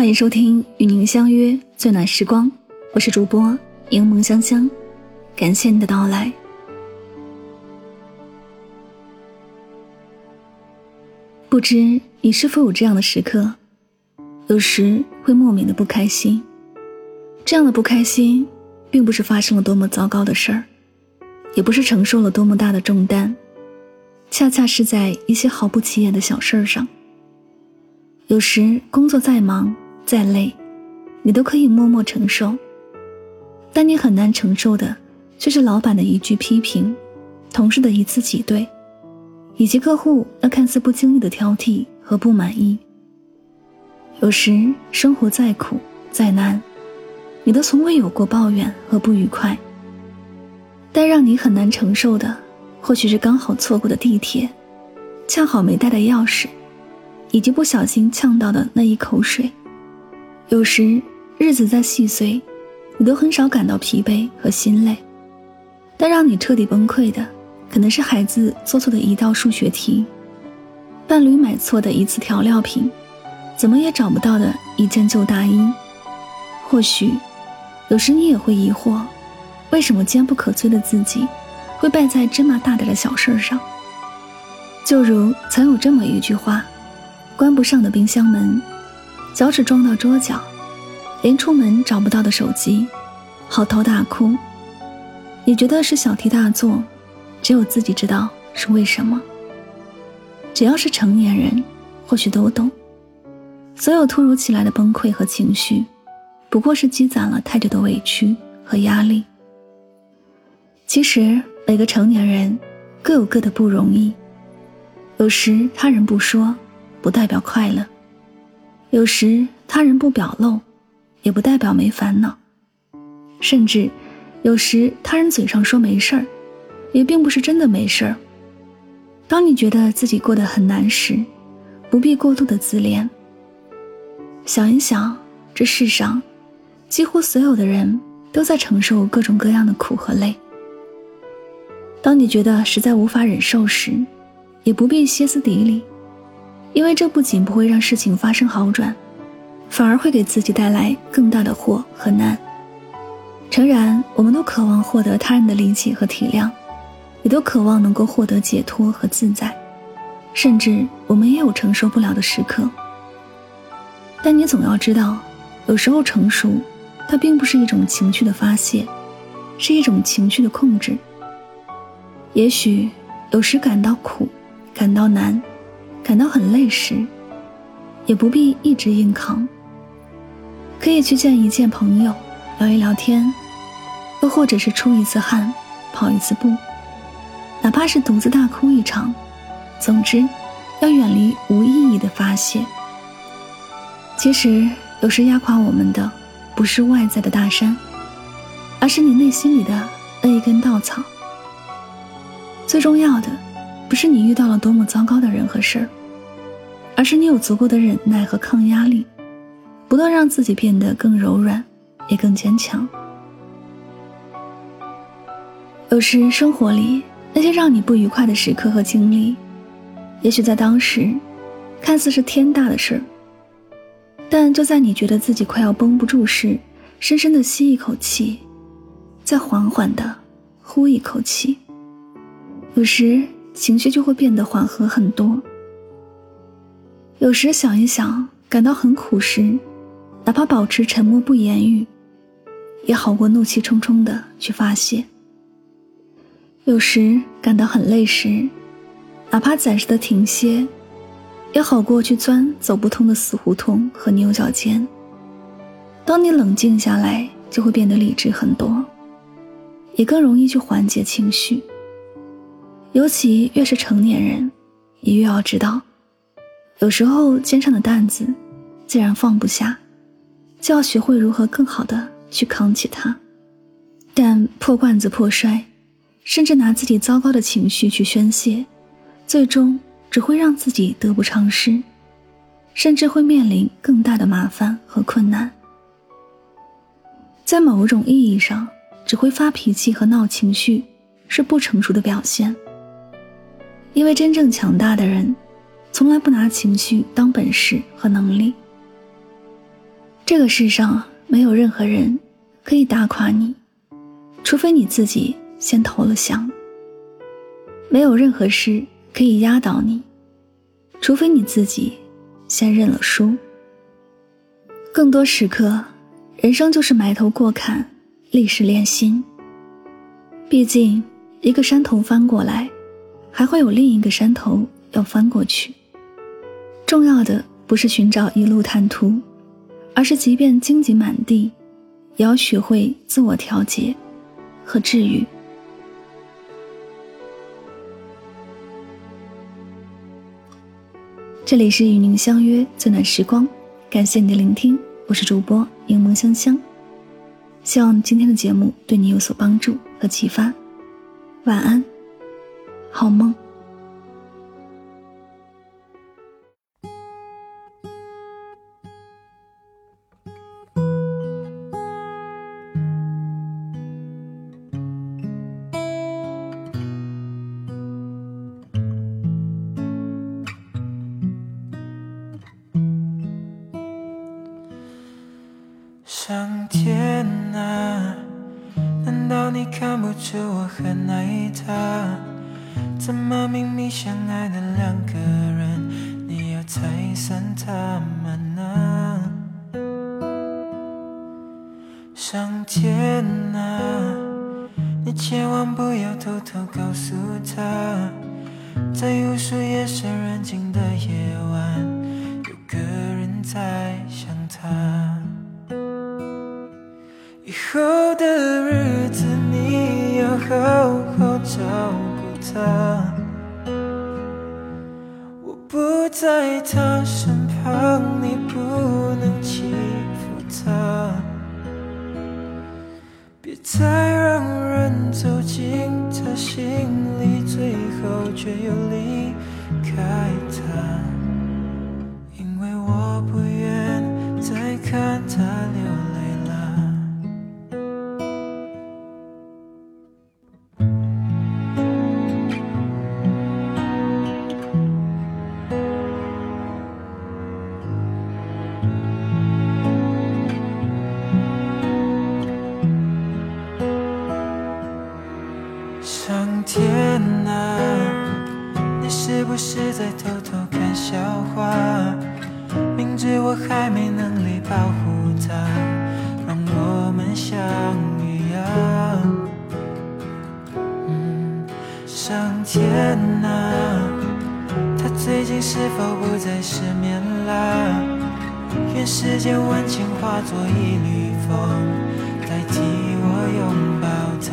欢迎收听与您相约最暖时光，我是主播柠檬香香，感谢你的到来。不知你是否有这样的时刻，有时会莫名的不开心。这样的不开心，并不是发生了多么糟糕的事儿，也不是承受了多么大的重担，恰恰是在一些毫不起眼的小事儿上。有时工作再忙再累，你都可以默默承受。但你很难承受的，却是老板的一句批评，同事的一次挤兑，以及客户那看似不经意的挑剔和不满意。有时生活再苦再难，你都从未有过抱怨和不愉快。但让你很难承受的，或许是刚好错过的地铁，恰好没带的钥匙。以及不小心呛到的那一口水，有时日子再细碎，你都很少感到疲惫和心累。但让你彻底崩溃的，可能是孩子做错的一道数学题，伴侣买错的一次调料品，怎么也找不到的一件旧大衣。或许，有时你也会疑惑，为什么坚不可摧的自己，会败在芝麻大点的小事上？就如曾有这么一句话。关不上的冰箱门，脚趾撞到桌角，连出门找不到的手机，嚎啕大哭。你觉得是小题大做，只有自己知道是为什么。只要是成年人，或许都懂。所有突如其来的崩溃和情绪，不过是积攒了太久的委屈和压力。其实每个成年人各有各的不容易，有时他人不说。不代表快乐，有时他人不表露，也不代表没烦恼，甚至有时他人嘴上说没事儿，也并不是真的没事儿。当你觉得自己过得很难时，不必过度的自怜。想一想，这世上几乎所有的人都在承受各种各样的苦和累。当你觉得实在无法忍受时，也不必歇斯底里。因为这不仅不会让事情发生好转，反而会给自己带来更大的祸和难。诚然，我们都渴望获得他人的理解和体谅，也都渴望能够获得解脱和自在，甚至我们也有承受不了的时刻。但你总要知道，有时候成熟，它并不是一种情绪的发泄，是一种情绪的控制。也许有时感到苦，感到难。感到很累时，也不必一直硬扛。可以去见一见朋友，聊一聊天，又或者是出一次汗，跑一次步，哪怕是独自大哭一场。总之，要远离无意义的发泄。其实，有时压垮我们的，不是外在的大山，而是你内心里的那一根稻草。最重要的。不是你遇到了多么糟糕的人和事儿，而是你有足够的忍耐和抗压力，不断让自己变得更柔软，也更坚强。有时生活里那些让你不愉快的时刻和经历，也许在当时看似是天大的事儿，但就在你觉得自己快要绷不住时，深深的吸一口气，再缓缓的呼一口气。有时。情绪就会变得缓和很多。有时想一想，感到很苦时，哪怕保持沉默不言语，也好过怒气冲冲的去发泄。有时感到很累时，哪怕暂时的停歇，也好过去钻走不通的死胡同和牛角尖。当你冷静下来，就会变得理智很多，也更容易去缓解情绪。尤其越是成年人，也越要知道，有时候肩上的担子既然放不下，就要学会如何更好的去扛起它。但破罐子破摔，甚至拿自己糟糕的情绪去宣泄，最终只会让自己得不偿失，甚至会面临更大的麻烦和困难。在某种意义上，只会发脾气和闹情绪是不成熟的表现。因为真正强大的人，从来不拿情绪当本事和能力。这个世上没有任何人可以打垮你，除非你自己先投了降；没有任何事可以压倒你，除非你自己先认了输。更多时刻，人生就是埋头过坎，历史练心。毕竟，一个山头翻过来，还会有另一个山头要翻过去。重要的不是寻找一路坦途，而是即便荆棘满地，也要学会自我调节和治愈。这里是与您相约最暖时光，感谢你的聆听，我是主播柠檬香香。希望今天的节目对你有所帮助和启发。晚安，好梦。上天啊，难道你看不出我很爱他？怎么明明相爱的两个人，你要拆散他们呢？上天啊，你千万不要偷偷告诉他，在无数夜深人静的夜晚，有个人在想他。以后的日子，你要好好照顾他。我不在他身旁，你不能欺负他。别再让人走进他心里，最后却又离还没能力保护她，让我们相遇啊！上天啊，他最近是否不再失眠啦？愿世间温情化作一缕风，代替我拥抱她。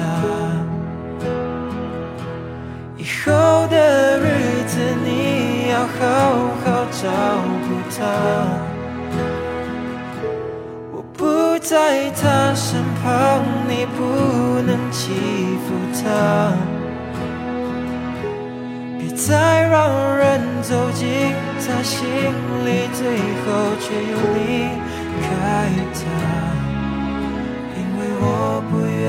以后的日子，你要好好照顾她。在她身旁，你不能欺负她。别再让人走进她心里，最后却又离开她。因为我不愿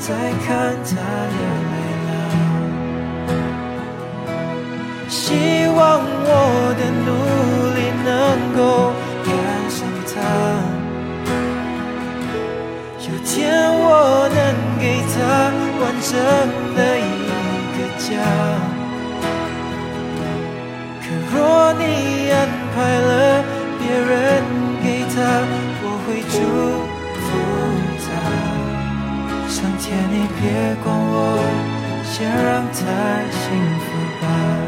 再看她流泪。希望我的努力真的一个家。可若你安排了别人给他，我会祝福他。上天，你别管我，先让他幸福吧。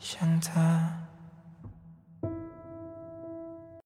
想他。